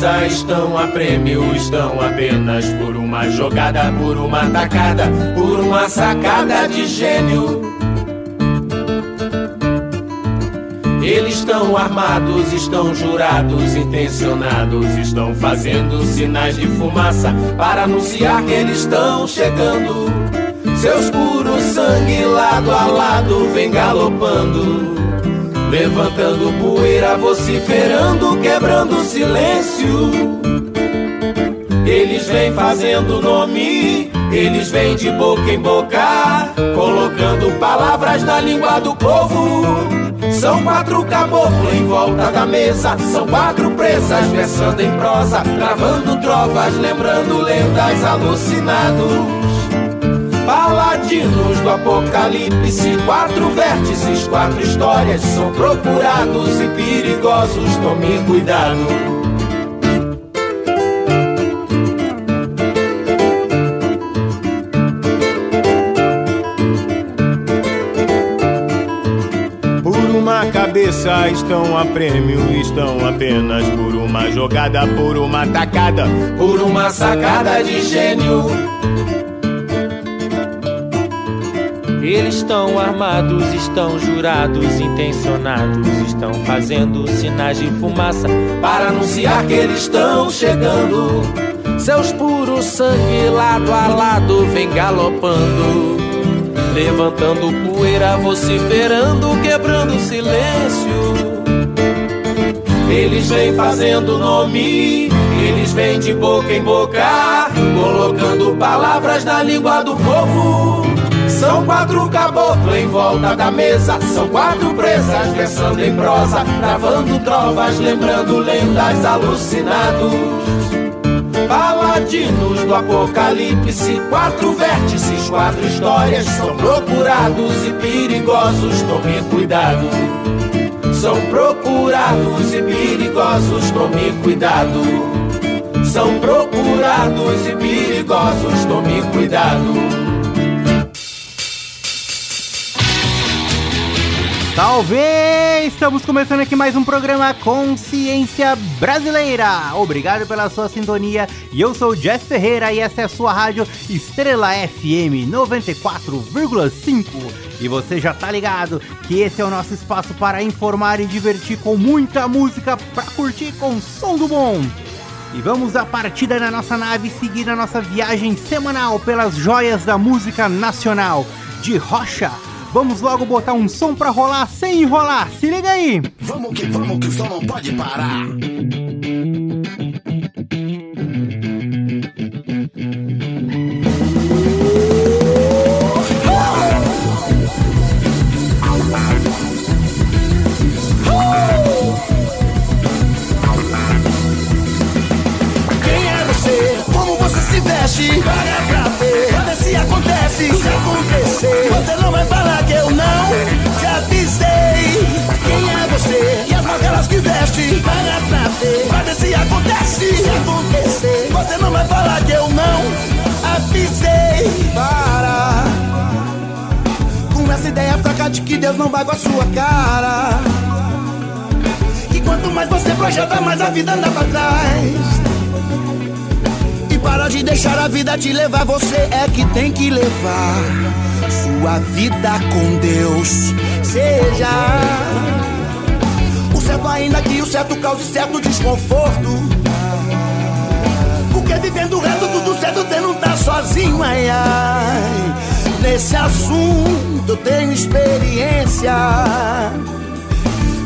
Cabeça estão a prêmio, estão apenas por uma jogada, por uma tacada, por uma sacada de gênio. Eles estão armados, estão jurados, intencionados, estão fazendo sinais de fumaça para anunciar que eles estão chegando. Seus puros sangue lado a lado vem galopando. Levantando poeira, vociferando, quebrando o silêncio. Eles vêm fazendo nome, eles vêm de boca em boca, colocando palavras na língua do povo. São quatro caboclos em volta da mesa, são quatro presas versando em prosa, gravando trovas, lembrando lendas, alucinados. Paladinos do apocalipse, quatro vértices, quatro histórias são procurados e perigosos, tome cuidado. Por uma cabeça estão a prêmio, estão apenas por uma jogada, por uma tacada, por uma sacada de gênio. Eles estão armados, estão jurados, intencionados, estão fazendo sinais de fumaça para anunciar que eles estão chegando. Seus puros sangue lado a lado vem galopando, levantando poeira, vociferando, quebrando o silêncio. Eles vêm fazendo nome, eles vêm de boca em boca, colocando palavras na língua do povo. São quatro caboclos em volta da mesa, são quatro presas versando em prosa, travando trovas, lembrando lendas, alucinados. Paladinos do apocalipse, quatro vértices, quatro histórias são procurados e perigosos, tome cuidado. São procurados e perigosos, tome cuidado. São procurados e perigosos, tome cuidado. Salve! Estamos começando aqui mais um programa Consciência Brasileira. Obrigado pela sua sintonia. E eu sou Jeff Ferreira e essa é a sua rádio Estrela FM 94,5. E você já tá ligado que esse é o nosso espaço para informar e divertir com muita música para curtir com som do bom. E vamos a partida na nossa nave seguir a nossa viagem semanal pelas joias da música nacional de rocha Vamos logo botar um som pra rolar sem enrolar. Se liga aí. Vamos que vamos que o som não pode parar. Essa ideia fraca de que Deus não vai com a sua cara. E quanto mais você projeta, mais a vida anda pra trás. E para de deixar a vida te levar, você é que tem que levar sua vida com Deus. Seja o certo, ainda que o certo cause certo desconforto. Porque vivendo reto, tudo certo, você não tá sozinho, ai ai. Nesse assunto eu tenho experiência.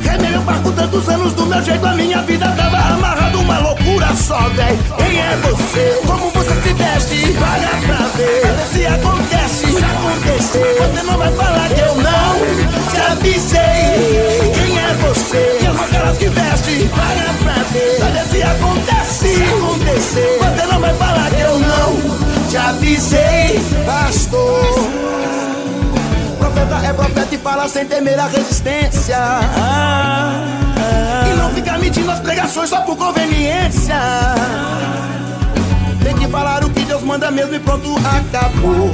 Remei o barco tantos anos do meu jeito, a minha vida tava amarrada, uma loucura só, véi. Quem é você? Como você se veste? Para pra ver se acontece, se acontecer. Você não vai falar que eu não te avisei. Quem é você? Que é uma que veste? Para pra ver, pra se acontece, se acontecer. Você não vai falar que eu não avisei, pastor. Profeta é profeta e fala sem temer a resistência. E não fica mentindo as pregações só por conveniência. Tem que falar o que Deus manda mesmo e pronto, acabou.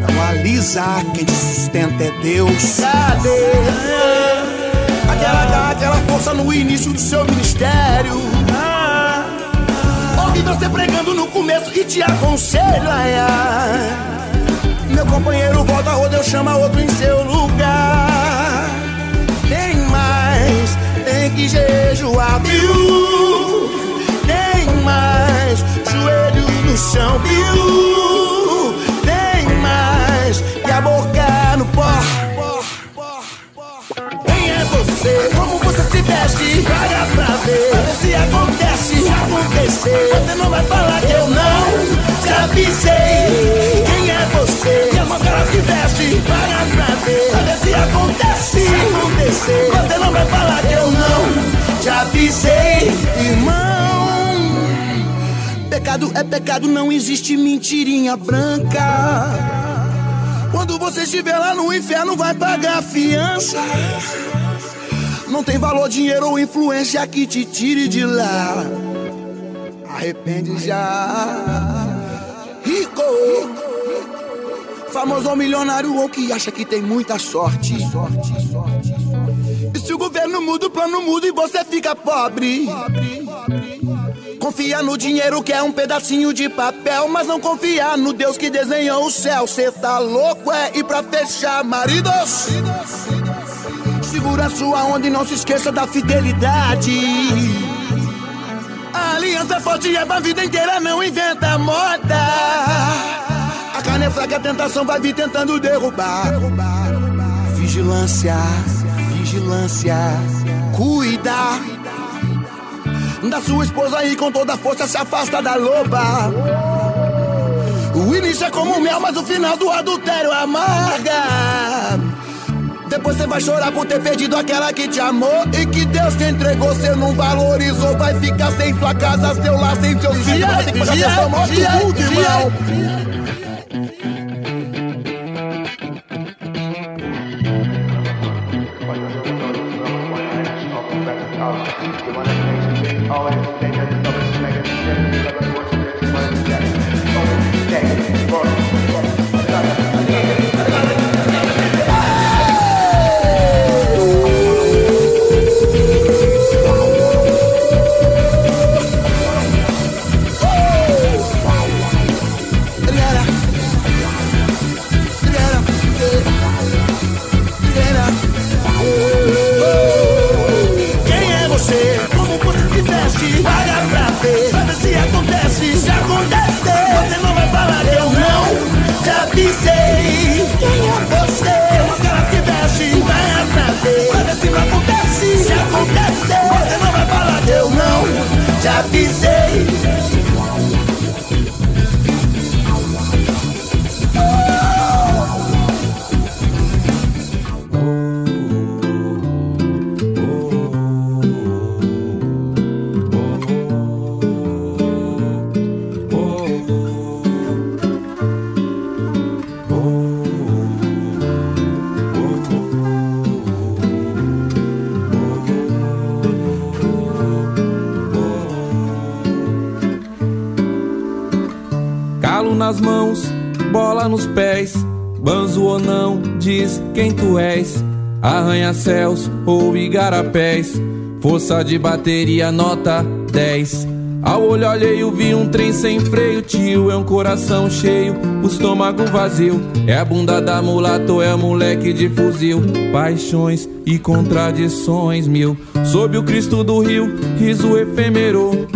Não alisa, quem te sustenta é Deus. Cadê? Aquela aquela força no início do seu ministério. Você pregando no começo e te aconselho, ai. Meu companheiro volta, ou chama outro em seu lugar. Tem mais, tem que jejuar, viu? Tem mais, joelho no chão, viu? Tem mais, e a boca no pó. Quem é você? Como você se veste? Paga pra ver se acontece. Acontecer, você não vai falar que eu não te avisei. Quem é você? E a máscara se veste? Paga pra ver se acontece. Se acontecer, você não vai falar que eu não te avisei. Irmão, pecado é pecado, não existe mentirinha branca. Quando você estiver lá no inferno, vai pagar fiança. Não tem valor, dinheiro ou influência que te tire de lá. Arrepende já. Rico, famoso ou milionário ou que acha que tem muita sorte. sorte, sorte. E se o governo muda, o plano muda e você fica pobre. Confia no dinheiro que é um pedacinho de papel, mas não confia no Deus que desenhou o céu. Cê tá louco, é? E pra fechar, maridos, segura sua onda e não se esqueça da fidelidade. A aliança forte é pra vida inteira, não inventa moda. A carne é fraca, a tentação vai vir tentando derrubar. Vigilância, vigilância, cuida da sua esposa e com toda força se afasta da loba. O início é como mel, mas o final do adultério amarga. Depois você vai chorar por ter perdido aquela que te amou e que Deus te entregou, você não valorizou. Vai ficar sem sua casa, seu lar, sem seus filhos. Vai ter que atenção, mostra tudo, irmão. Avisei. Arranha-céus ou igarapés, força de bateria nota 10. Ao olho alheio vi um trem sem freio, tio, é um coração cheio, o estômago vazio. É a bunda da mulata ou é moleque de fuzil, paixões e contradições mil. Sob o Cristo do rio, riso efêmero,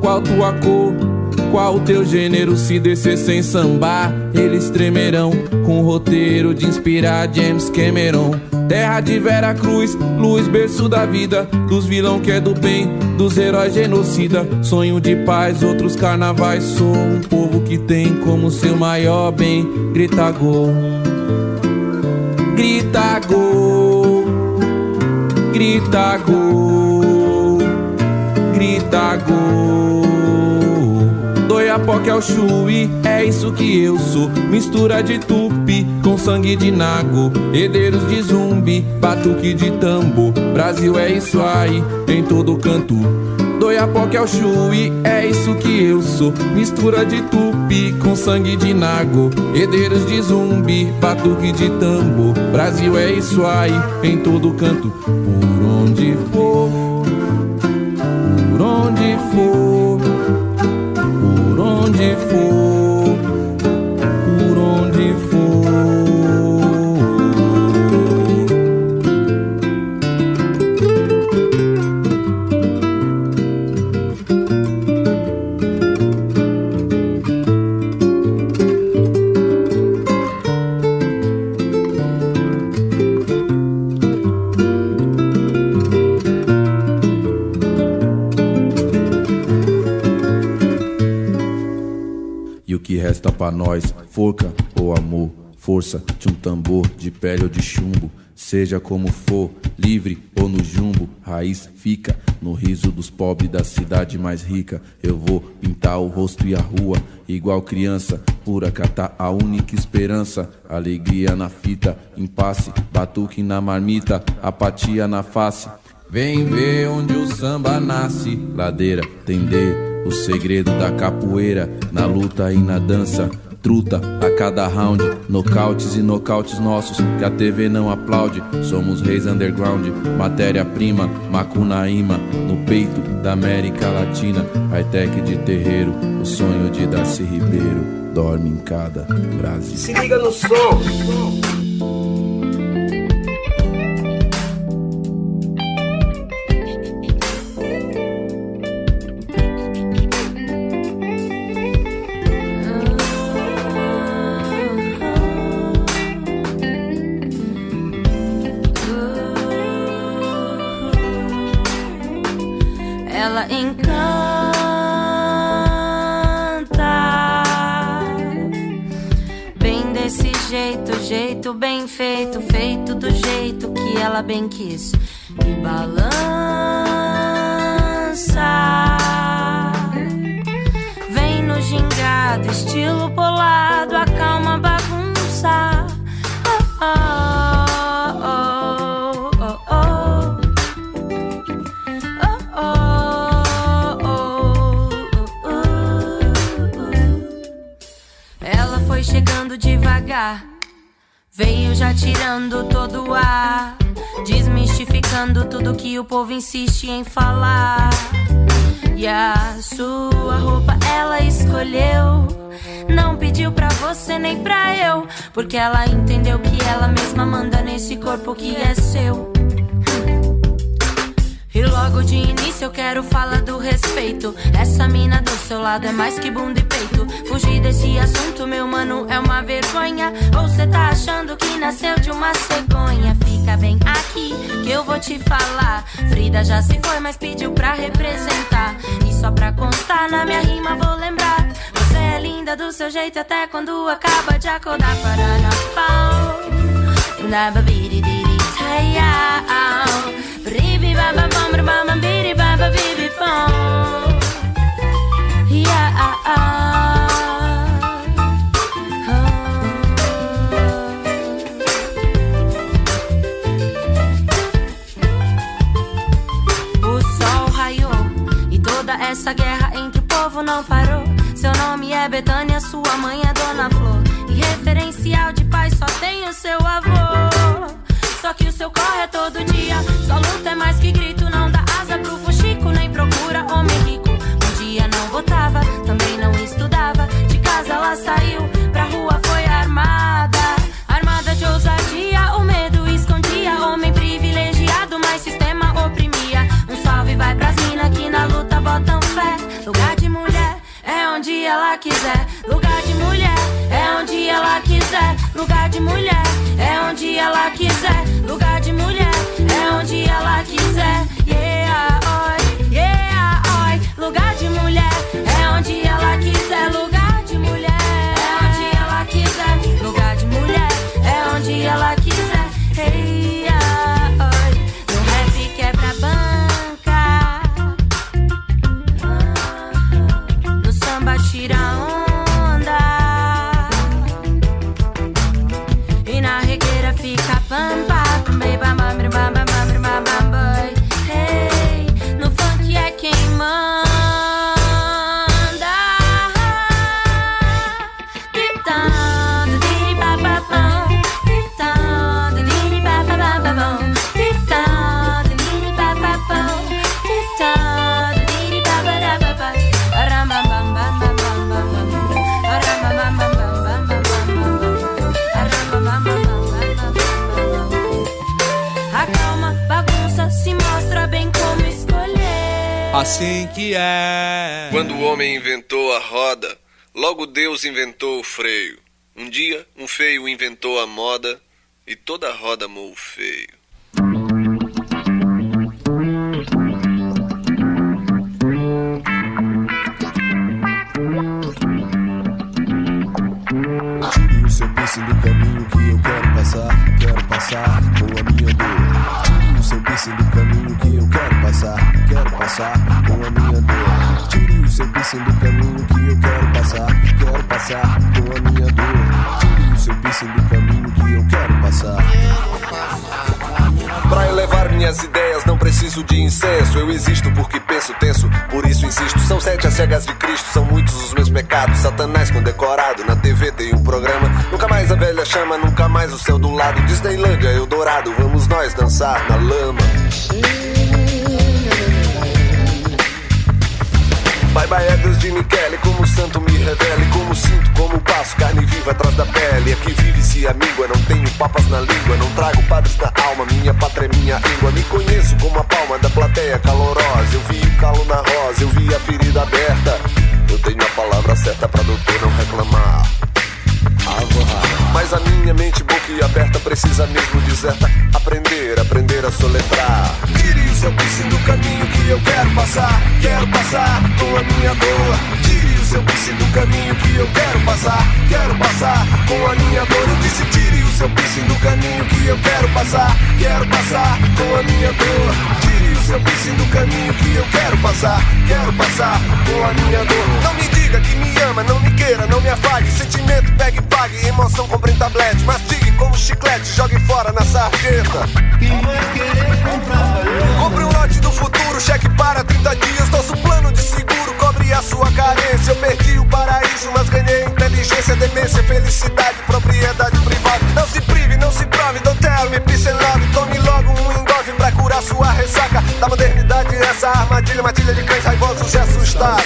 qual tua cor? Qual o teu gênero se descer sem sambar? Eles tremerão com o roteiro de inspirar James Cameron. Terra de Vera Cruz, luz berço da vida, dos vilão que é do bem, dos heróis genocida. Sonho de paz, outros carnavais. Sou um povo que tem como seu maior bem. Grita gol, grita gol, grita gol, grita gol. Doe Doiapoque é o chui, é isso que eu sou. Mistura de tupi com sangue de nago. Herdeiros de zumbi, batuque de tambor. Brasil é isso aí, em todo canto. Doiapoque é o chui, é isso que eu sou. Mistura de tupi com sangue de nago. Herdeiros de zumbi, batuque de tambor. Brasil é isso aí, em todo canto. Por onde for, forca ou amor, força de um tambor, de pele ou de chumbo, seja como for, livre ou no jumbo, raiz fica no riso dos pobres da cidade mais rica. Eu vou pintar o rosto e a rua, igual criança, pura catar a única esperança, alegria na fita, impasse, batuque na marmita, apatia na face. Vem ver onde o samba nasce, ladeira, tender o segredo da capoeira, na luta e na dança. Truta a cada round, nocautes e nocautes nossos que a TV não aplaude. Somos reis underground, matéria-prima, macunaíma, no peito da América Latina. High-tech de terreiro, o sonho de Darcy Ribeiro dorme em cada Brasil. Se liga no som. Ela bem quis. E balança, vem no gingado, estilo polado, acalma a bagunça. Oh, oh. Oh, oh, oh, oh, oh. Ela foi chegando devagar, veio já tirando todo o ar, tudo que o povo insiste em falar. E a sua roupa ela escolheu. Não pediu pra você nem pra eu. Porque ela entendeu que ela mesma manda nesse corpo que é seu. E de início eu quero falar do respeito. Essa mina do seu lado é mais que bunda e peito. Fugir desse assunto, meu mano, é uma vergonha. Ou cê tá achando que nasceu de uma cegonha? Fica bem aqui que eu vou te falar. Frida já se foi, mas pediu pra representar. E só pra constar na minha rima vou lembrar. Você é linda do seu jeito até quando acaba de acordar para na pau. Na babiriri, taiau. Essa guerra entre o povo não parou. Seu nome é Betânia, sua mãe é Dona Flor. E referencial de pai só tem o seu avô. Só que o seu corre é todo dia. Só luta é mais que grito. Não dá asa pro fuxico, nem procura homem rico. Um dia não votava, também não estudava. De casa ela saiu, pra rua foi armada. Armada de ousadia, o medo escondia. Homem privilegiado, mas sistema oprimia. Um salve vai pras mina que na luta botam fé. Lugar de mulher é onde ela quiser. Lugar de mulher é onde ela quiser. Lugar de mulher é onde ela quiser. Lugar de mulher é onde ela quiser. Yeah, oi, inventou o freio. Um dia, um feio inventou a moda e toda a roda amou o feio. Tire o seu piercing do caminho que eu quero passar, quero passar com a minha dor. Tire o seu piercing do caminho que eu quero passar, quero passar com a minha dor. Tire o seu piercing do caminho que quero passar, quero passar com a minha dor. Tire o seu piercing do caminho que eu quero passar. Pra elevar minhas ideias não preciso de incenso. Eu existo porque penso tenso, por isso insisto. São sete as cegas de Cristo, são muitos os meus pecados. Satanás condecorado, na TV tem um programa. Nunca mais a velha chama, nunca mais o céu do lado. Disneylândia, Eldorado, vamos nós dançar na lama. Bye bye é Deus de Michele, como santo me revele, como sinto, como passo, carne viva atrás da pele. Aqui vive-se a míngua, não tenho papas na língua, não trago padres na alma, minha pátria é minha língua. Me conheço como a palma da plateia calorosa. Eu vi o calo na rosa, eu vi a ferida aberta. Passar Quero passar com a minha dor Eu disse tire o seu piercing do caminho que eu quero passar Quero passar com a minha dor. Tire o seu piercing do caminho que eu quero passar Quero passar com a minha dor. Não me diga que me ama, não me queira, não me afague. Sentimento pegue e pague, emoção compre em tablete Mastigue como chiclete, jogue fora na sarjeta. Quem vai querer comprar Compre um lote do futuro, cheque para 30 dias. Nosso plano de seguro cobre a sua carência Eu perdi o paraíso, mas ganhei inteligência Demência, felicidade, propriedade privada Não se prive, não se prove, don't tell me, peace and love Tome logo um engolve pra curar sua ressaca Da modernidade, essa armadilha, matilha de cães raivosos e assustados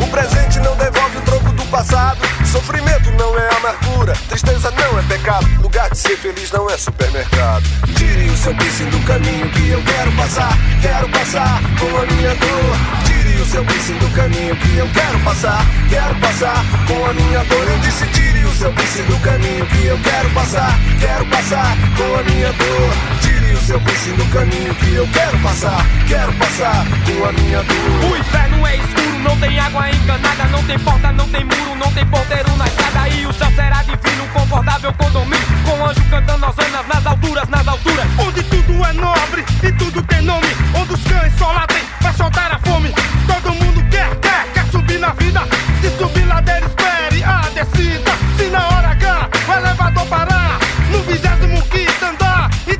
o presente não devolve o troco do passado. Sofrimento não é amargura, tristeza não é pecado. Lugar de ser feliz não é supermercado. Tire o seu piercing do caminho que eu quero passar. Quero passar com a minha dor. Seu piercing do caminho que eu quero passar. Quero passar com a minha dor. Eu disse tire o seu piercing do caminho que eu quero passar. Quero passar com a minha dor. Tire o seu piercing do caminho que eu quero passar. Quero passar com a minha dor. O inferno é escuro, não tem água encanada, não tem porta, não tem muro, não tem porteiro na estrada. E o céu será divino, confortável condomínio, com anjo cantando hosanas nas alturas, nas alturas. Onde tudo é nobre e tudo tem nome, onde os cães só latem pra soltar a fome. Todo mundo quer, quer, quer subir na vida. Se subir ladeira, espere a descida. Se na hora H o elevador parar, no vigésimo quinto andar, e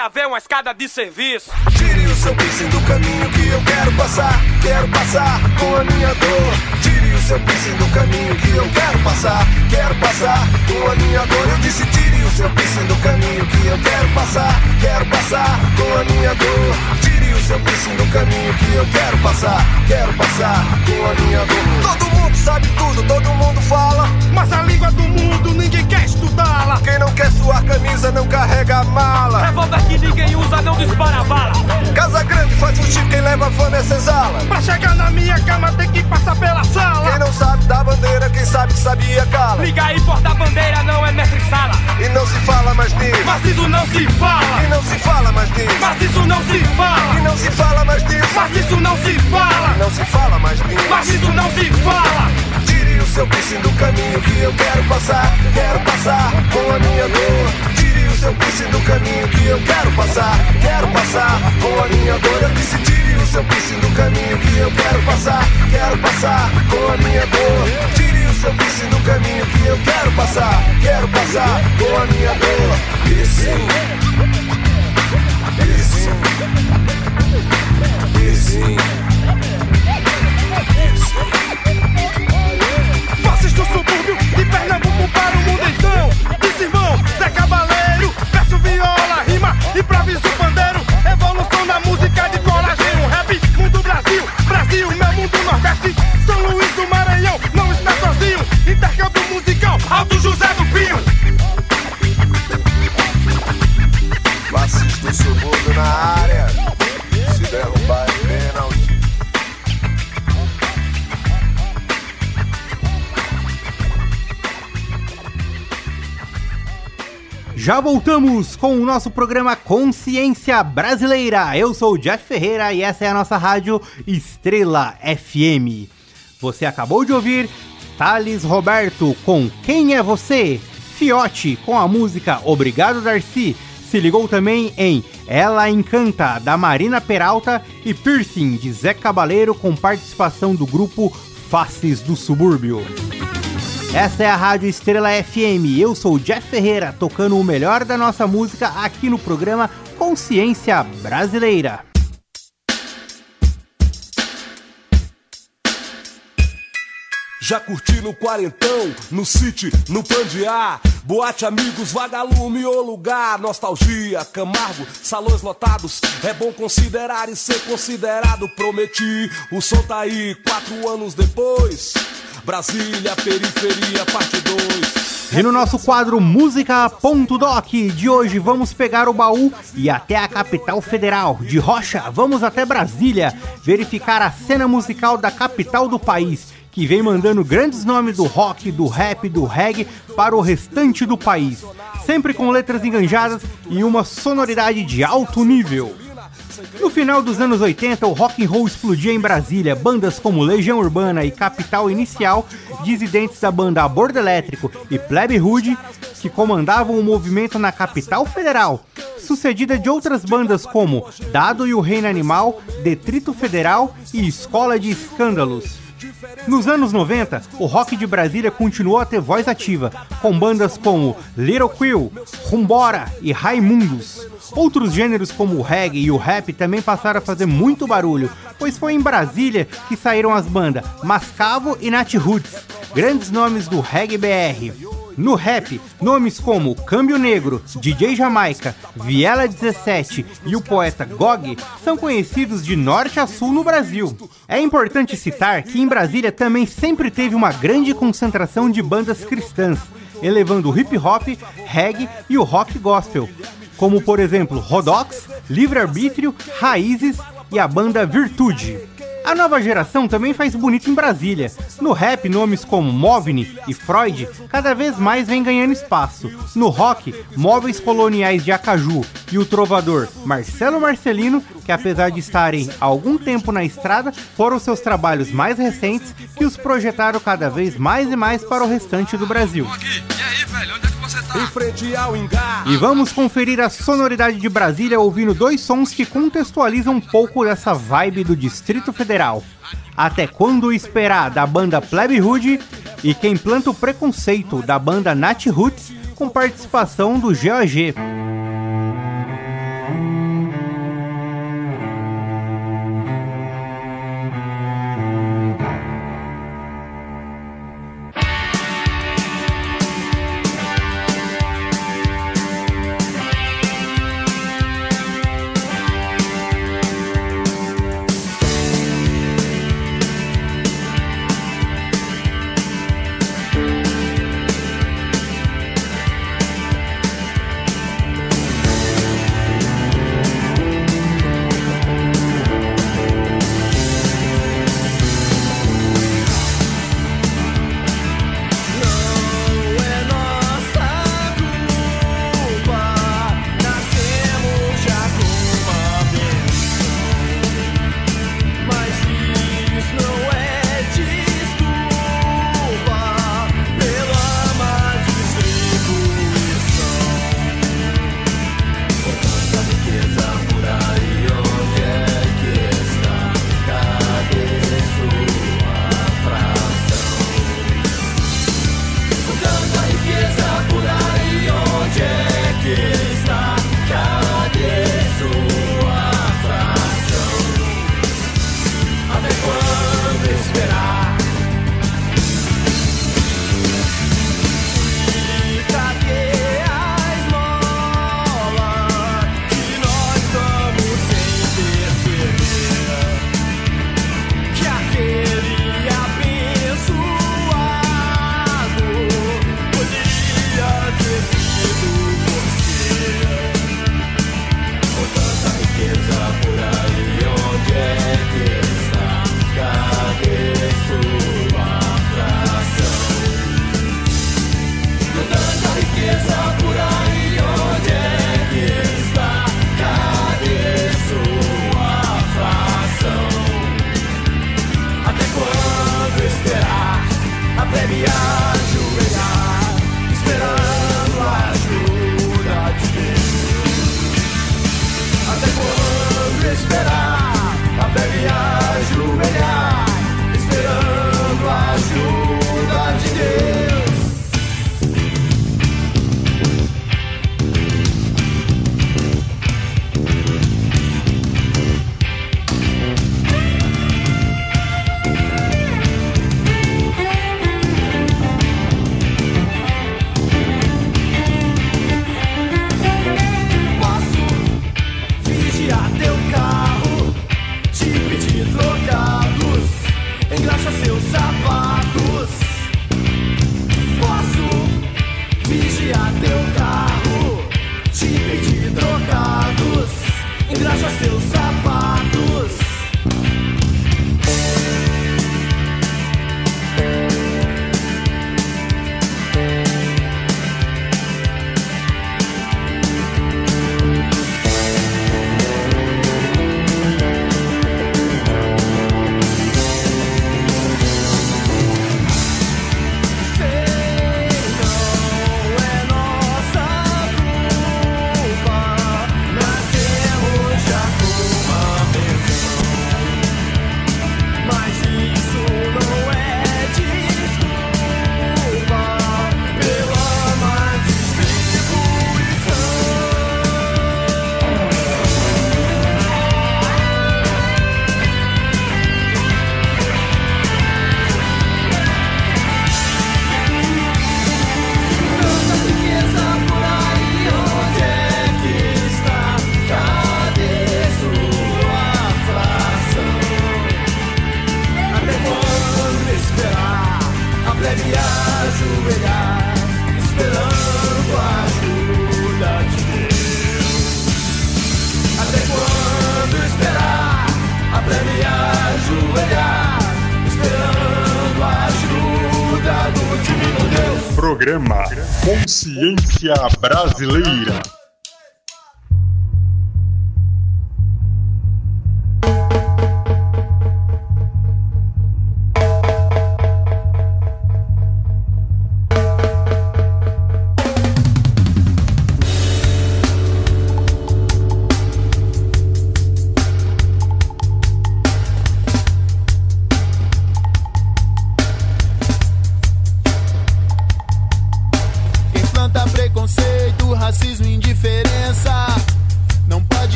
haver uma escada de serviço. Tire o seu piercing do caminho que eu quero passar. Quero passar com a minha dor. Tire o seu piercing do caminho que eu quero passar. Quero passar com a minha dor. Eu disse tire o seu piercing do caminho que eu quero passar. Quero passar com a minha dor. Tire o seu piercing do caminho que eu quero passar. Quero passar com a minha dor. Todo mundo sabe tudo, todo mundo fala. Mas a língua do mundo ninguém quer estudá-la. Quem não quer suar camisa não carrega mala. Revólver que ninguém usa não dispara bala. Casa grande faz chip, quem leva fama é senzala. Pra chegar na minha cama tem que passar pela sala. Quem não sabe da bandeira, quem sabe sabia cala. Liga aí, porta-bandeira não é mestre sala. E não se fala mais disso. Mas isso não se fala. E não se fala mais disso. Mas isso não se fala. E não se fala mais disso. Mas isso não se fala. E não se fala mais disso. Mas isso não se fala. Tire o seu piercing do caminho que eu quero passar. Quero passar com a minha dor. Tire o seu piercing do caminho que eu quero passar. Quero passar com a minha dor. Eu disse tire o seu piercing do caminho que eu quero passar. Quero passar com a minha dor. Tire o seu piercing do caminho que eu quero passar. Quero passar com a minha dor. Piercing. Piercing. Piercing. Vozes do subúrbio de Pernambuco para o mundo então. Diz irmão, Zé Cabaleiro, peço viola, rima, improviso pandeiro. Evolução da música de coragem, um rap, mundo Brasil, Brasil, meu mundo nordeste. São Luís do Maranhão, não está sozinho. Intercâmbio musical, Alto José do Pinho. Assista do subúrbio na área. Já voltamos com o nosso programa Consciência Brasileira. Eu sou o Jeff Ferreira e essa é a nossa rádio Estrela FM. Você acabou de ouvir Thales Roberto com Quem é Você? Fiote com a música Obrigado Darcy. Se ligou também em Ela Encanta, da Marina Peralta e Piercing, de Zé Cabaleiro, com participação do grupo Faces do Subúrbio. Essa é a Rádio Estrela FM. Eu sou o Jeff Ferreira, tocando o melhor da nossa música aqui no programa Consciência Brasileira. Já curti no quarentão, no city, no pandiá Boate, amigos, vagalume ou lugar Nostalgia, Camargo, salões lotados É bom considerar e ser considerado Prometi, o som tá aí quatro anos depois Brasília, periferia, parte 2 e no nosso quadro Música.doc de hoje vamos pegar o baú e até a capital federal. De Rocha, vamos até Brasília verificar a cena musical da capital do país que vem mandando grandes nomes do rock, do rap, do reggae para o restante do país, sempre com letras enganjadas e uma sonoridade de alto nível. No final dos anos 80, o rock and roll explodia em Brasília. Bandas como Legião Urbana e Capital Inicial, dissidentes da banda Abordo Elétrico e Plebe Hood, que comandavam o movimento na capital federal, sucedida de outras bandas como Dado e o Reino Animal, Detrito Federal e Escola de Escândalos. Nos anos 90, o rock de Brasília continuou a ter voz ativa, com bandas como Little Quill, Rumbora e Raimundos. Outros gêneros como o reggae e o rap também passaram a fazer muito barulho, pois foi em Brasília que saíram as bandas Mascavo e Nat Roots, grandes nomes do reggae BR. No rap, nomes como Câmbio Negro, DJ Jamaica, Viela 17 e o poeta Gog são conhecidos de norte a sul no Brasil. É importante citar que em Brasília também sempre teve uma grande concentração de bandas cristãs, elevando o hip hop, reggae e o rock gospel, como por exemplo Rodox, Livre Arbítrio, Raízes e a banda Virtude. A nova geração também faz bonito em Brasília. No rap, nomes como Movni e Freud cada vez mais vem ganhando espaço. No rock, Móveis Coloniais de Acaju e o trovador Marcelo Marcelino, que apesar de estarem há algum tempo na estrada, foram seus trabalhos mais recentes que os projetaram cada vez mais e mais para o restante do Brasil. E vamos conferir a sonoridade de Brasília ouvindo dois sons que contextualizam um pouco dessa vibe do Distrito Federal. Até Quando Esperar, da banda Plebe Hood, e Quem Planta o Preconceito, da banda Nat Roots, com participação do GOG.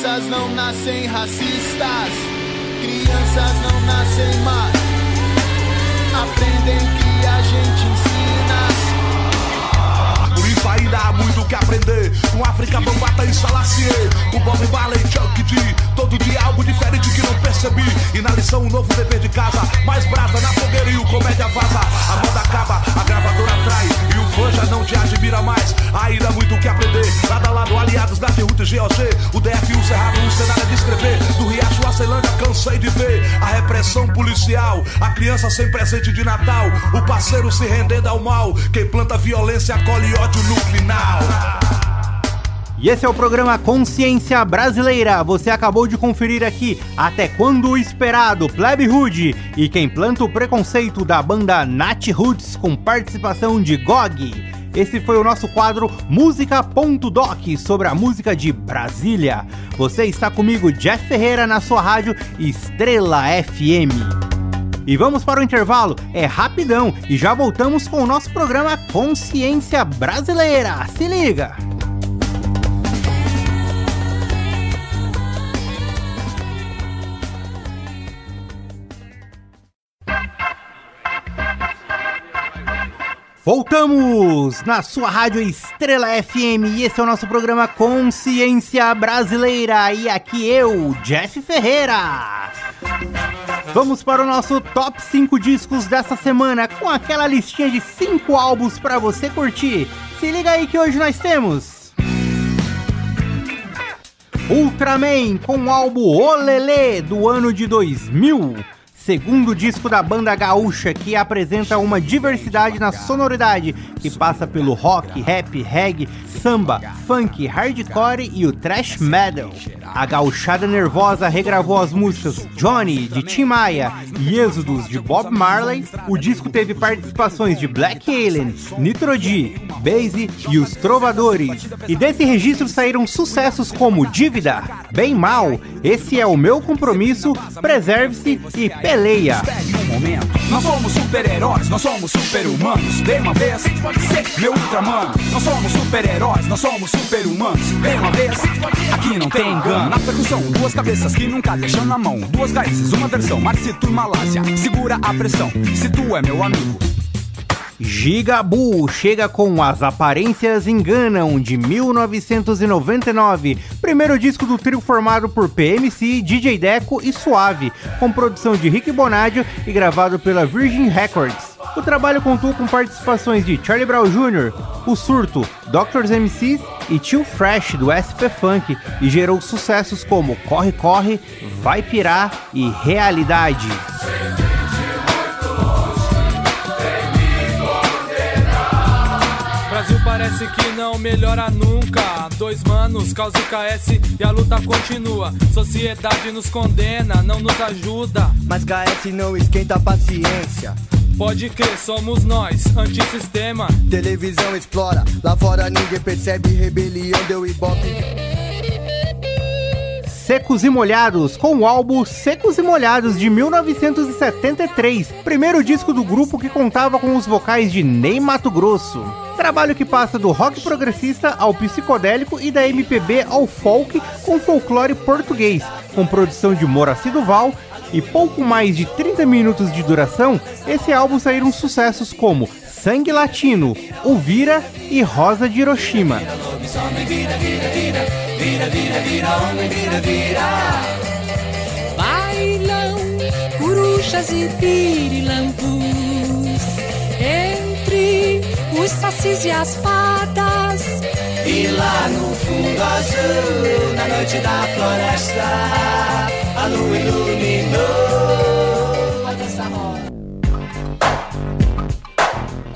Crianças não nascem racistas, crianças não nascem más. Aprendem que a gente ensina. Por isso ainda há muito que aprender com África, Bambata e Salacier. O Bob Marley, Chuck D. Todo dia algo diferente que não percebi. E na lição, um novo dever de casa. Mais brasa na fogueira e o comédia vaza. A moda acaba, a gravadora trai E o fã já não te admira mais. Ainda muito o que aprender. Lado a lado, aliados da Terruta e GOG. O DF e o Cerrado, um cenário é de escrever. Do Riacho a Ceilândia, cansei de ver. A repressão policial. A criança sem presente de Natal. O parceiro se rendendo ao mal. Quem planta violência acolhe ódio no final. E esse é o programa Consciência Brasileira. Você acabou de conferir aqui Até Quando o Esperado, Plebe Hood e Quem Planta o Preconceito da banda Nat Roots com participação de Gog. Esse foi o nosso quadro Música.doc sobre a música de Brasília. Você está comigo, Jeff Ferreira, na sua rádio Estrela FM. E vamos para o intervalo, é rapidão e já voltamos com o nosso programa Consciência Brasileira. Se liga! Voltamos na sua rádio Estrela FM e esse é o nosso programa Consciência Brasileira e aqui eu, Jeff Ferreira. Vamos para o nosso top 5 discos dessa semana com aquela listinha de 5 álbuns para você curtir. Se liga aí que hoje nós temos Ultraman com o álbum Olele do ano de 2000 segundo disco da banda gaúcha que apresenta uma diversidade na sonoridade que passa pelo rock, rap, reggae, samba, funk, hardcore e o thrash metal. A gauchada nervosa regravou as músicas Johnny de Tim Maia e Êxodos de Bob Marley. O disco teve participações de Black Alien, Nitro D, Basie e os Trovadores. E desse registro saíram sucessos como Dívida, Bem Mal, Esse é o Meu Compromisso, Preserve-se e Peleia. Nós somos super-heróis, nós somos super-humanos. Vem uma vez, meu ultramano. Nós somos super-heróis, nós somos super-humanos. Vem uma vez, aqui não tem engano. Na percussão, duas cabeças que nunca deixam na mão. Duas raízes, uma versão, Marcito e Malásia. Segura a pressão, se tu é meu amigo. Gigabu chega com As Aparências Enganam, de 1999, primeiro disco do trio formado por PMC, DJ Deco e Suave, com produção de Rick Bonadio e gravado pela Virgin Records. O trabalho contou com participações de Charlie Brown Jr., O Surto, Doctors MCs e Tio Fresh do SP Funk e gerou sucessos como Corre Corre, Vai Pirar e Realidade. Parece que não melhora nunca. Dois manos, causa KS e a luta continua. Sociedade nos condena, não nos ajuda. Mas KS não esquenta a paciência. Pode crer, somos nós, antissistema. Televisão explora, lá fora ninguém percebe rebelião, deu ibope. Secos e Molhados, com o álbum Secos e Molhados de 1973, primeiro disco do grupo que contava com os vocais de Ney Mato Grosso. Trabalho que passa do rock progressista ao psicodélico e da MPB ao folk com folclore português, com produção de Moraci Duval e pouco mais de 30 minutos de duração, esse álbum saíram sucessos como Sangue Latino, O Vira e Rosa de Hiroshima. Vira, vira, vira, vira, vira, vira, homem, vira, vira. Bailam corujas e pirilampus entre os sacis e as fadas. E lá no fundo azul, na noite da floresta, a lua iluminou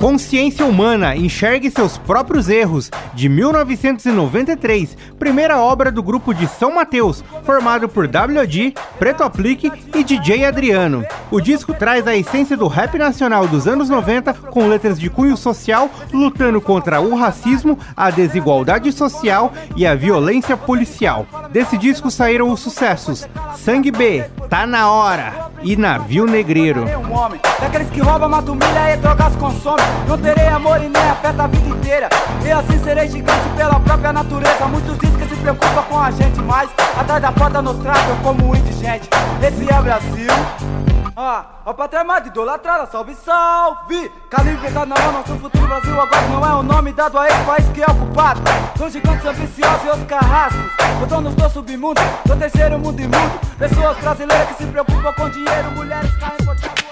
Consciência Humana, enxergue seus próprios erros, de 1993, primeira obra do grupo de São Mateus, formado por WD, Preto Aplique e DJ Adriano. O disco traz a essência do rap nacional dos anos 90, com letras de cunho social, lutando contra o racismo, a desigualdade social e a violência policial. Desse disco saíram os sucessos Sangue B, Tá na Hora e Navio Negreiro. Um homem, daqueles que roubam, mata humilha e drogas consome. Não terei amor e nem afeta a vida inteira. E assim serei gigante pela própria natureza. Muitos dizem que se preocupa com a gente, mas atrás da porta nos tratam como indigente. Esse é o Brasil. Ah, ó pátria amada, idolatrada, salve, salve! Calibre pesado na mão, nosso futuro Brasil agora não é o nome dado a esse país que é ocupado. São gigantes ambiciosos e os carrascos, os donos do submundo, do terceiro mundo imundo. Pessoas brasileiras que se preocupam com dinheiro, mulheres carregam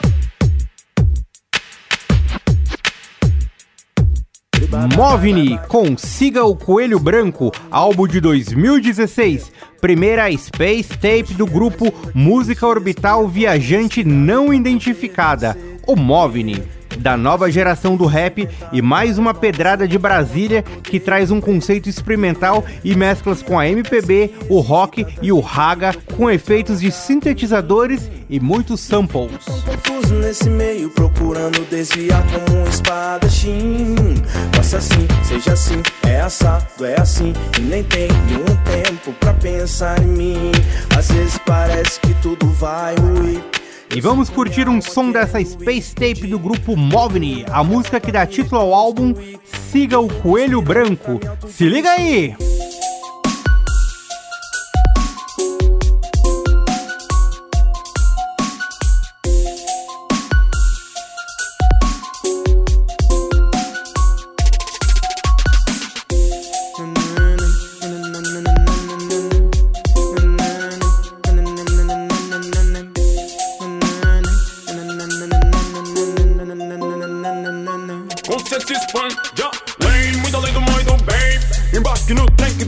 Movini com Siga o Coelho Branco, álbum de 2016, primeira space tape do grupo Música Orbital Viajante Não Identificada, o Movini. Da nova geração do rap e mais uma pedrada de Brasília que traz um conceito experimental e mesclas com a MPB, o rock e o raga com efeitos de sintetizadores e muitos samples. Confuso nesse meio, procurando desviar como um espadachim. Faça assim, seja assim, é assado, é assim. E nem tenho um tempo pra pensar em mim. Às vezes parece que tudo vai ruir. E vamos curtir um som dessa Space Tape do grupo Movni, a música que dá título ao álbum Siga o Coelho Branco. Se liga aí!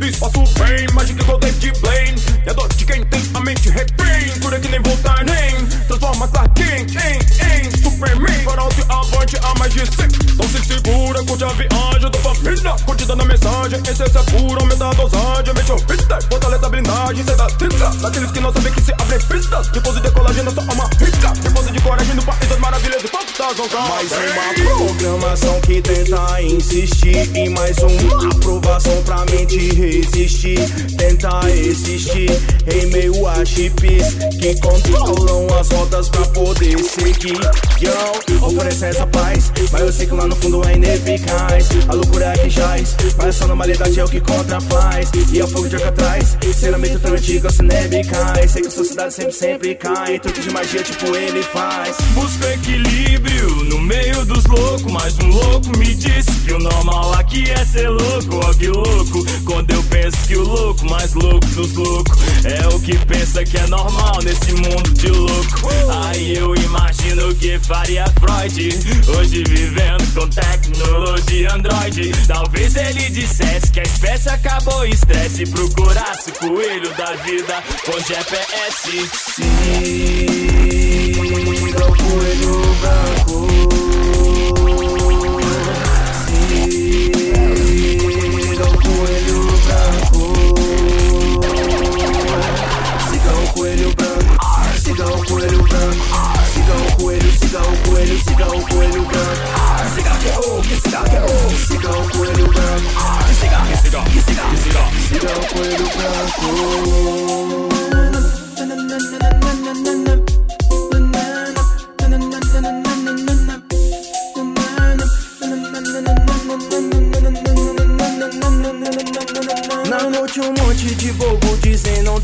Espaço vem. Magic igual David Blaine. É dor de quem tem a mente refém. Cura que nem voltar nem. Transforma Clark Kent em, em Superman. Farol de avante a mais de 100. Não se segura, curte a viagem família. Curtida na mensagem, essência pura, aumenta a dosagem. Mente ouvida, fortalece a blindagem. Cê dá trinta, daqueles que não sabem que se abrem pistas. Depois de decolagem na sua alma rica. Depois de coragem no país das maravilhas e. Mais uma programação que tenta insistir em mais uma aprovação pra mente resistir. Tenta existir em meio a chips que controlam as rodas pra poder seguir. Yo, oferece essa paz, mas eu sei que lá no fundo é ineficaz. A loucura é que jaz, mas essa normalidade é o que contrafaz. E é o fogo de atrás, seramente tão antigo, assim neve cai. Sei que a sociedade sempre, sempre cai. Truque de magia, tipo ele faz. Busca equilíbrio no meio dos loucos. Mas um louco me disse que o normal aqui é ser louco. Ó, que louco. Quando eu penso que o louco mais louco dos loucos é o que pensa que é normal nesse mundo de louco. Aí eu imagino que faria Freud. Hoje vivendo com tecnologia Android. Talvez ele dissesse que a espécie acabou estresse. Procurasse o coelho da vida com GPS. Siga o coelho branco. Siga o coelho branco. Siga o coelho branco. Siga o coelho branco. Siga o coelho, siga o coelho, siga o coelho branco. Siga o, siga o. Siga o coelho branco. Siga. Siga o coelho branco.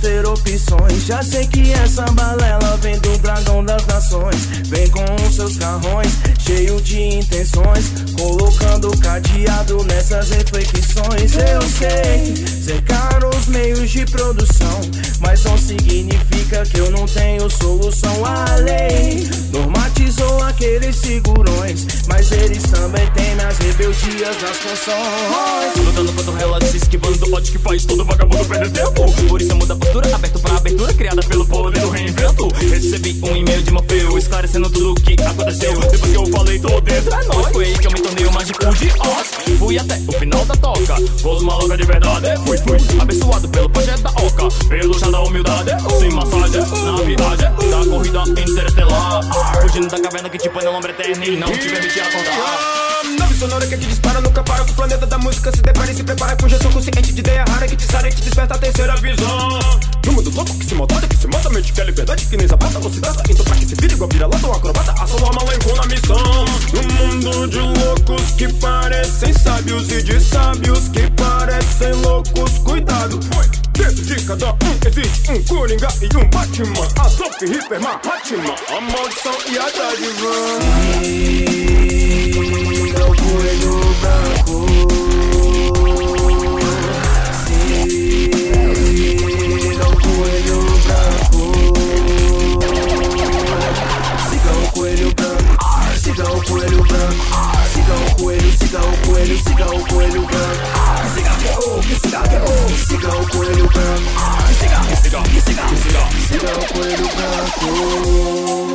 Dizem não ter opções. Já sei que essa balela vem do dragão das nações. Vem com seus carrões, cheio de intenções. Colocando cadeado nessas reflexões. Eu sei, cercar os meios de produção Mas não significa que eu não tenho solução. A lei normatizou aqueles segurões Mas eles também têm nas rebeldias das canções. Lutando contra o se esquivando do pote que faz todo vagabundo perder tempo. Por isso eu mudo a postura, aberto pra abertura, criada pelo poder do reinvento. Recebi um e-mail de Morfeu, esclarecendo tudo o que aconteceu. Depois que eu falei, tô dentro, é nóis. Foi aí que eu me tornei o mágico de Oz. Fui até o final da toca, pôs uma louca de verdade. Fui, fui, abençoado pelo projeto da Oca, pelo chá da humildade. Sem massagem, na viagem da corrida interestelar. Fugindo da caverna que te põe na lombra eterna e não te permite acordar. Sonora que te dispara, nunca para com o planeta da música. Se depara e se prepara com injeção consciente de ideia rara que te sara e te desperta a terceira visão. No mundo louco que se maltrata, que se mata, mente que é liberdade, que nem zapata, não se. Então pra que se vira igual vira lata ou acrobata, a sua alma levou na missão. No mundo de loucos que parecem sábios e de sábios que parecem loucos, cuidado. Dentro de cada um existe um Coringa e um Batman. A Sophie Ripper, Mahatma, a maldição e a dádiva. Siga o coelho branco. Siga o coelho branco. Siga o coelho branco. Siga o coelho branco. Siga o coelho, siga o coelho, siga o coelho branco. Siga que o, que siga que o. Siga o coelho branco. Siga, que siga, que siga, que siga. Siga o coelho branco.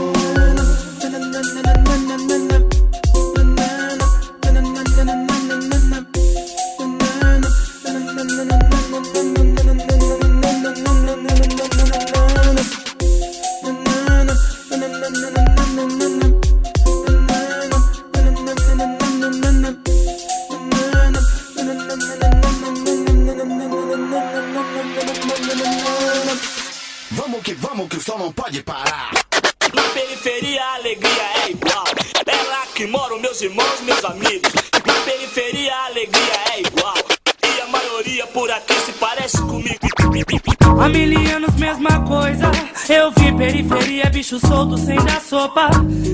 Bicho solto sem dar sopa.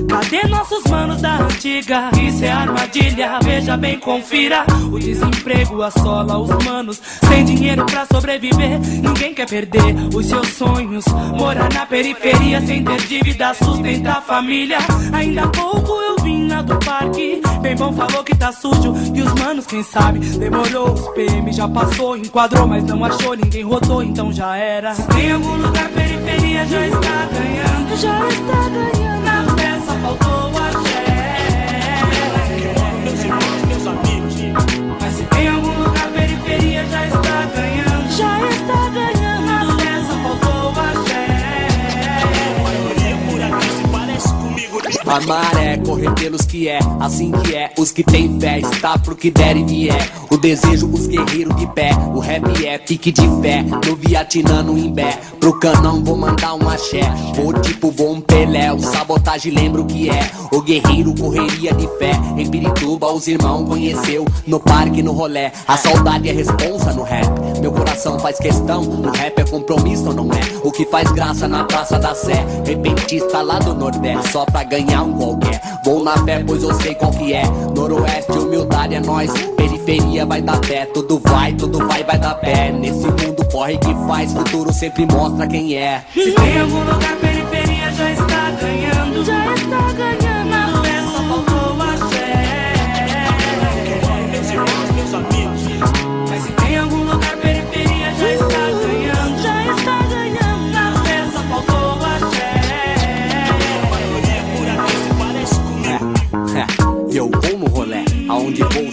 Cadê nossos manos da antiga? Isso é armadilha, veja bem, confira. O desemprego assola os manos. Sem dinheiro pra sobreviver, ninguém quer perder os seus sonhos. Morar na periferia sem ter dívida, sustentar a família. Ainda pouco eu do parque. Bem bom falou que tá sujo. E os manos, quem sabe? Demorou, os PM já passou, enquadrou, mas não achou. Ninguém rodou, então já era. Se tem algum lugar periferia, já está ganhando. Já está ganhando. Na peça faltou o A maré correr pelos que é, assim que é. Os que tem fé, está pro que der e vier. O desejo, os guerreiros de pé. O rap é pique de fé. No Vietnã, no Imbé. Pro canão vou mandar um axé. Vou tipo bom Pelé. O sabotagem lembro que é. O guerreiro correria de fé. Em Pirituba, os irmãos conheceu. No parque, no rolé. A saudade é responsa no rap. Meu coração faz questão. O rap é compromisso não é? O que faz graça na Praça da Sé. Repentista lá do Nordeste. Só pra ganhar um qualquer. Vou na fé, pois eu sei qual que é. Noroeste, humildade é nós. Periferia vai dar pé. Tudo vai, tudo vai, vai dar pé. Nesse mundo corre que faz. Futuro sempre mostra quem é. Se tem algum lugar periferia, já está ganhando. Já está ganhando.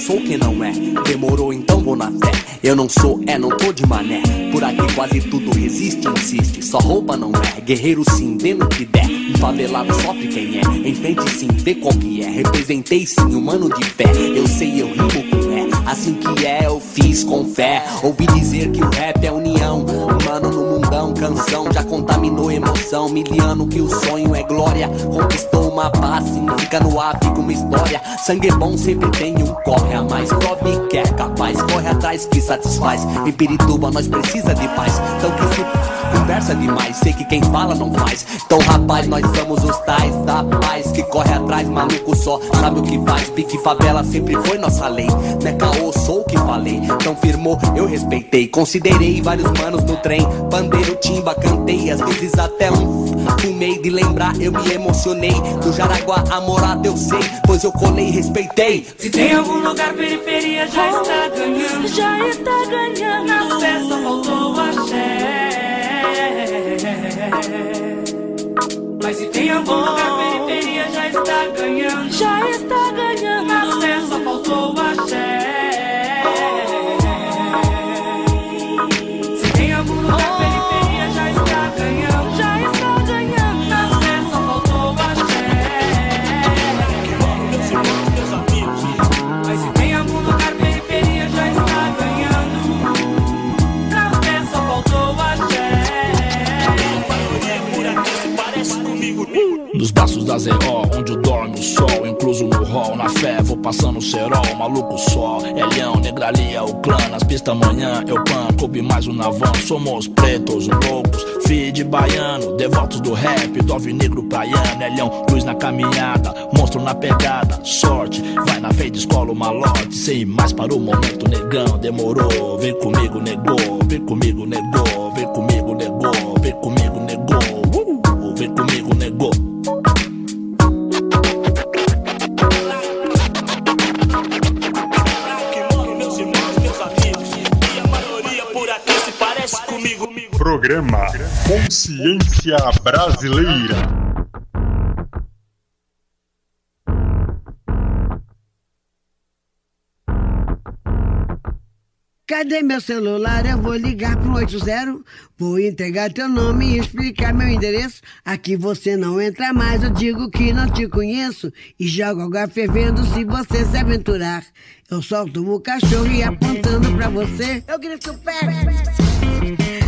Sou quem não é. Demorou, então vou na fé. Eu não sou, é, não tô de mané. Por aqui quase tudo resiste, insiste. Só roupa não é, guerreiro sim, vendo que der. Favelado sofre quem é, em frente sim, vê qual que é. Representei sim, humano de fé. Eu sei, eu rimo com é. Assim que é, eu fiz com fé. Ouvi dizer que o rap é união. Humano no mundão, canção já contaminou emoção. Miliano que o sonho é glória. Conquistou uma paz, significa no ar, fica uma história. Sangue bom sempre tem um corre a mais. Prove que é capaz, corre atrás que satisfaz. Em Pirituba nós precisa de paz. Então que se conversa demais, sei que quem fala não faz. Então rapaz, nós somos os tais da paz que corre atrás, maluco só sabe o que faz. Pique favela sempre foi nossa lei. Né caô, sou o que falei. Então firmou, eu respeitei. Considerei vários manos no trem. Bandeiro, timba, cantei. Às vezes até um fumei de lembrar, eu me emocionei. Do Jaraguá a morada eu sei, pois eu colei e respeitei. Se tem algum lugar periferia, já está ganhando. Já está ganhando. Na peça faltou o axé. Mas se tem algum lugar periferia, já está ganhando. Já está ganhando. Na peça faltou o axé. Passando cerol, maluco só, é leão, negralia, o clã, nas pistas amanhã, eu pan, coube mais um na van, somos pretos, loucos, filho de baiano, devotos do rap, do alvinegro praiano, é leão, luz na caminhada, monstro na pegada, sorte, vai na feita, escola o malote, sem mais para o momento, negão, demorou, vem comigo, negou, vem comigo, negou, vem comigo, negou, vem comigo, negou, Consciência Brasileira. Cadê meu celular? Eu vou ligar pro 80. Vou entregar teu nome e explicar meu endereço. Aqui você não entra mais, eu digo que não te conheço. E jogo água fervendo se você se aventurar. Eu solto o cachorro e apontando pra você, eu grito pega.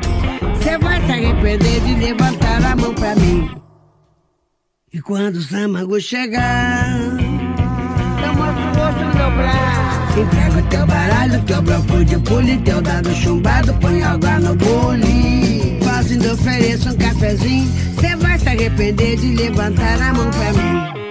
Você vai se arrepender de levantar a mão pra mim. E quando o Samago chegar, eu mostro o rosto no meu braço. Entrega o teu baralho, teu bloco de pule, teu dado chumbado, põe água no bule. Fazendo ofereço um cafezinho, cê vai se arrepender de levantar a mão pra mim.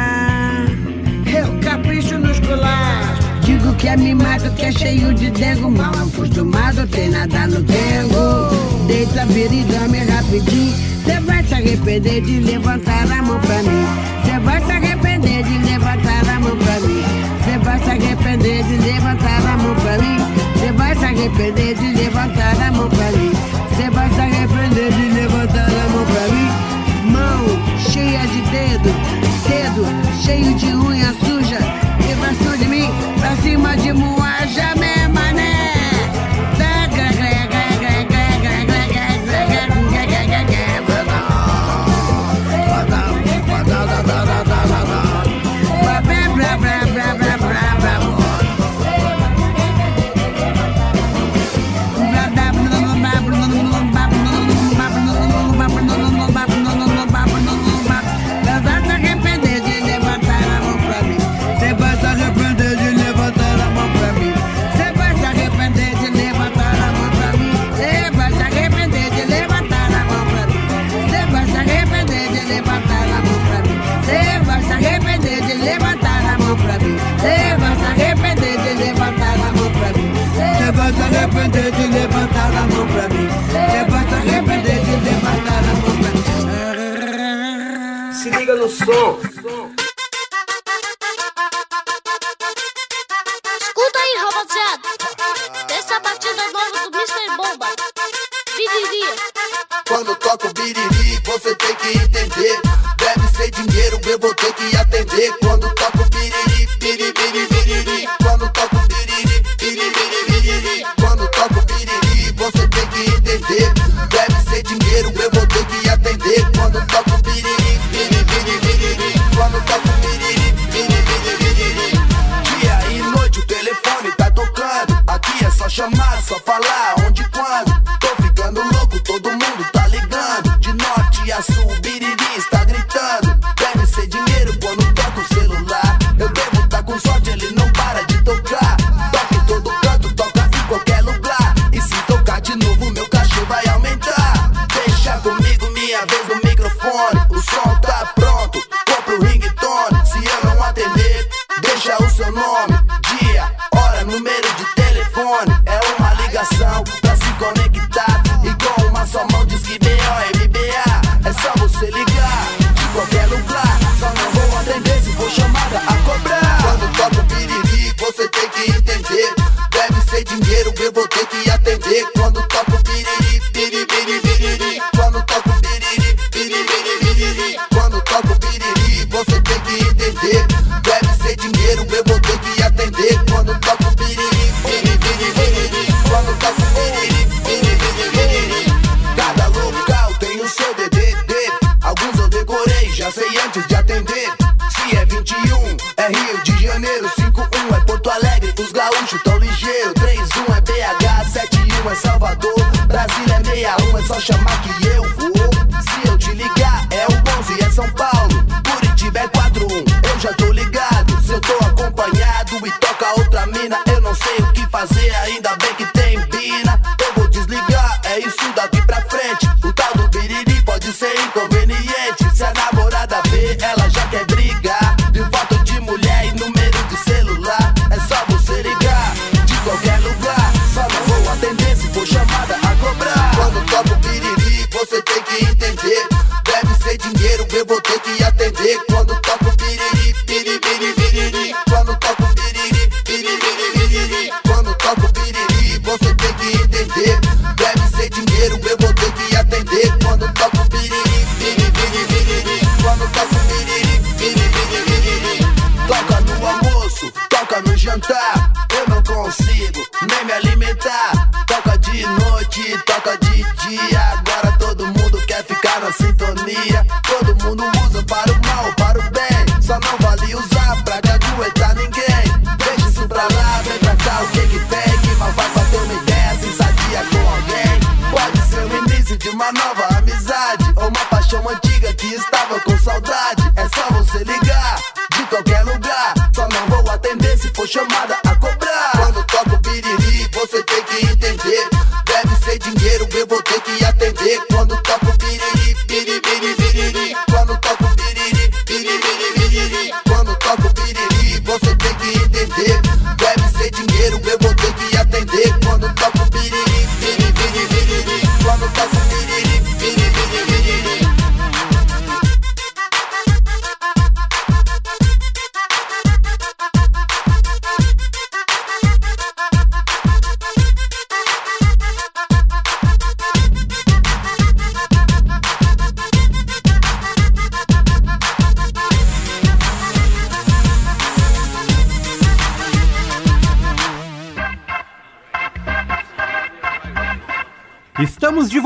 que é mimado, que é cheio de dengo. Mal acostumado, tem nada no dengo. Deita, vira e dorme rapidinho. Cê vai se arrepender de levantar a mão pra mim. Cê vai se arrepender de levantar a mão pra mim. Cê vai se arrepender de levantar a mão pra mim. Cê vai se arrepender de levantar a mão pra mim. Cê vai se arrepender de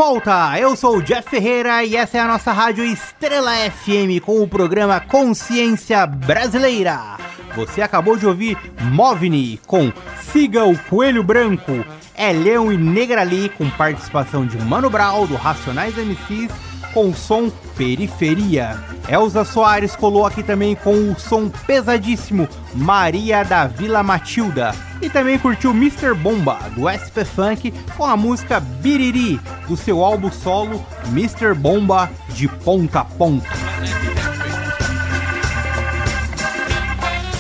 volta! Eu sou o Jeff Ferreira e essa é a nossa rádio Estrela FM com o programa Consciência Brasileira. Você acabou de ouvir Movni com Siga o Coelho Branco, É Leão e Negrali com participação de Mano Brown do Racionais MCs com o som Periferia. Elza Soares colou aqui também com o som pesadíssimo Maria da Vila Matilda. E também curtiu Mr. Bomba do SP Funk com a música Biriri do seu álbum solo Mr. Bomba de Ponta a Ponta.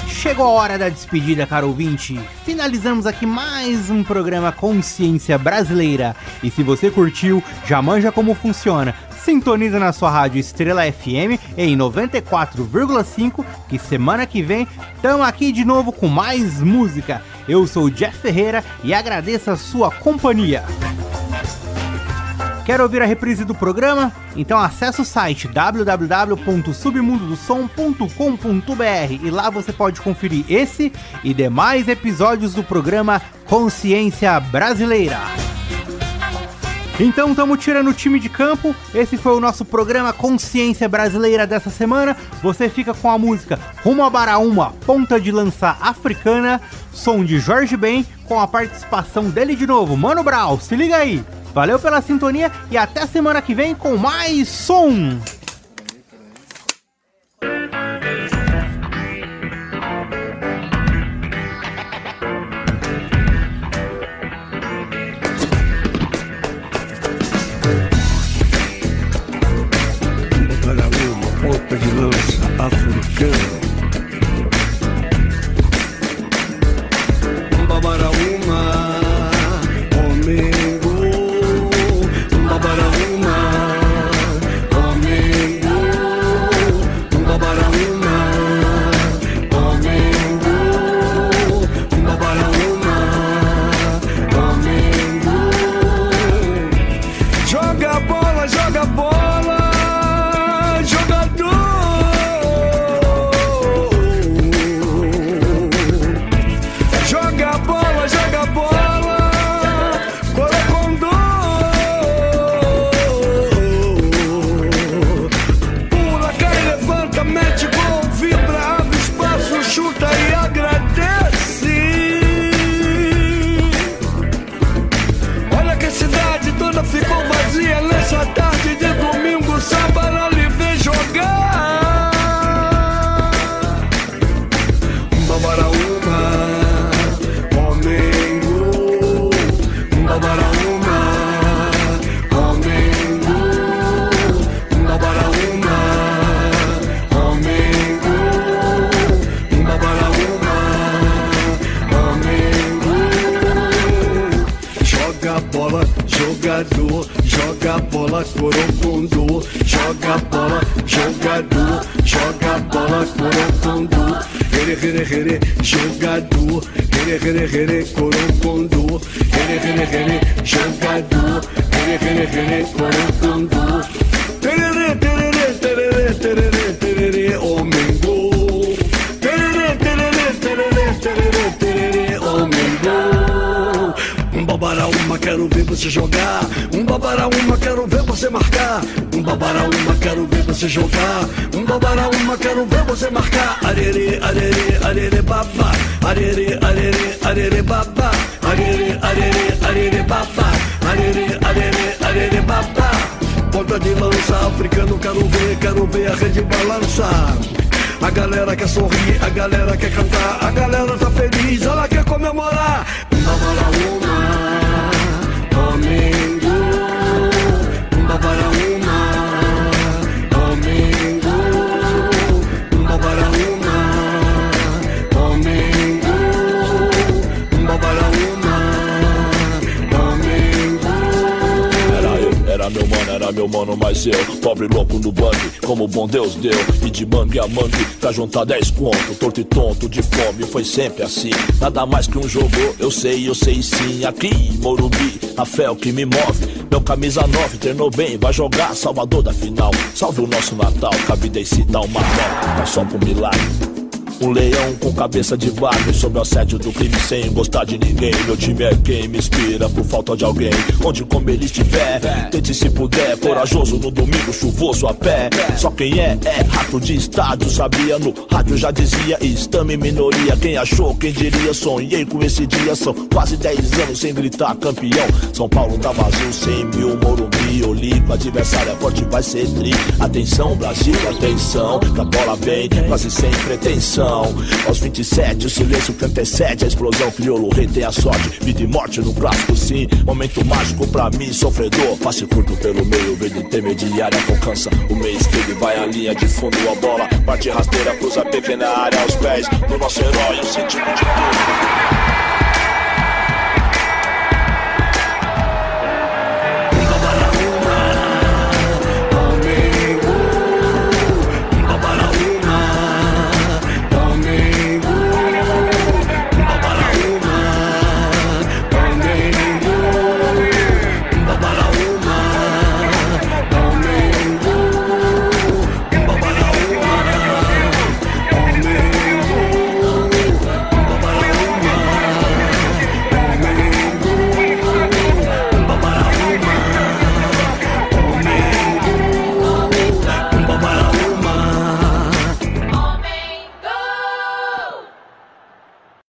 Chegou a hora da despedida, caro ouvinte. Finalizamos aqui mais um programa Consciência Brasileira. E se você curtiu, já manja como funciona. Sintoniza na sua rádio Estrela FM em 94,5 que semana que vem tamo aqui de novo com mais música. Eu sou o Jeff Ferreira e agradeço a sua companhia. Quer ouvir a reprise do programa? Então acesse o site www.submundodosom.com.br e lá você pode conferir esse e demais episódios do programa Consciência Brasileira. Então estamos tirando o time de campo. Esse foi o nosso programa Consciência Brasileira dessa semana. Você fica com a música Rumo a Baraúma, ponta de lança africana, som de Jorge Ben, com a participação dele de novo, Mano Brown. Se liga aí. Valeu pela sintonia e até semana que vem com mais som. Corocondo, joga bola, jogador, joga bola, corocondo, here, here, here, jogador, here, here, here, corocondo, here, here, here, jogador, here, here, here, corocondo, quero ver você jogar. Um babara uma, quero ver você marcar. Um babara uma, quero ver você jogar. Um babara uma, quero ver você marcar. Arere, arere, arere, babá. Arere, arere, arere, babá. Arere, arere, arere, babá. Arere, arere, arere, babá. Ponta de lança, africano, quero ver, quero ver a rede balançar. A galera quer sorrir, a galera quer cantar, a galera tá feliz, ela quer comemorar. Babara Era eu, era meu mano, era meu mano, mas eu Pobre louco no bang, como bom Deus deu. E de mangue a mangue, pra juntar 10 conto. Torto e tonto, de fome, foi sempre assim. Nada mais que um jogo, eu sei, eu sei sim. Aqui, em Morumbi, a fé é o que me move. Meu camisa 9 treinou bem, vai jogar Salvador da final. Salve o nosso Natal, cabida e cita uma nota Mas só pro milagre um leão com cabeça de vaca Sob o assédio do crime sem gostar de ninguém. Meu time é quem me inspira por falta de alguém. Onde como ele estiver Tente se puder, corajoso no domingo chuvoso a pé. Só quem é, é rato de estádio Sabia? No rádio já dizia Estame minoria, quem achou, quem diria? Sonhei com esse dia, são quase 10 anos Sem gritar campeão. São Paulo tá vazio, 100 mil Morumbi, Olímpico, adversário é forte vai ser tri. Atenção Brasil, atenção Que a bola vem, quase sem pretensão aos 27, o silêncio que antecede a explosão. Crioulo rei tem a sorte, vida e morte no clássico, sim. Momento mágico pra mim, sofredor. Passe curto pelo meio, verde intermediária, alcança o meio esquerdo. Vai a linha de fundo, a bola. Parte rasteira, cruza pequena área aos pés do nosso herói. O sentido de tudo.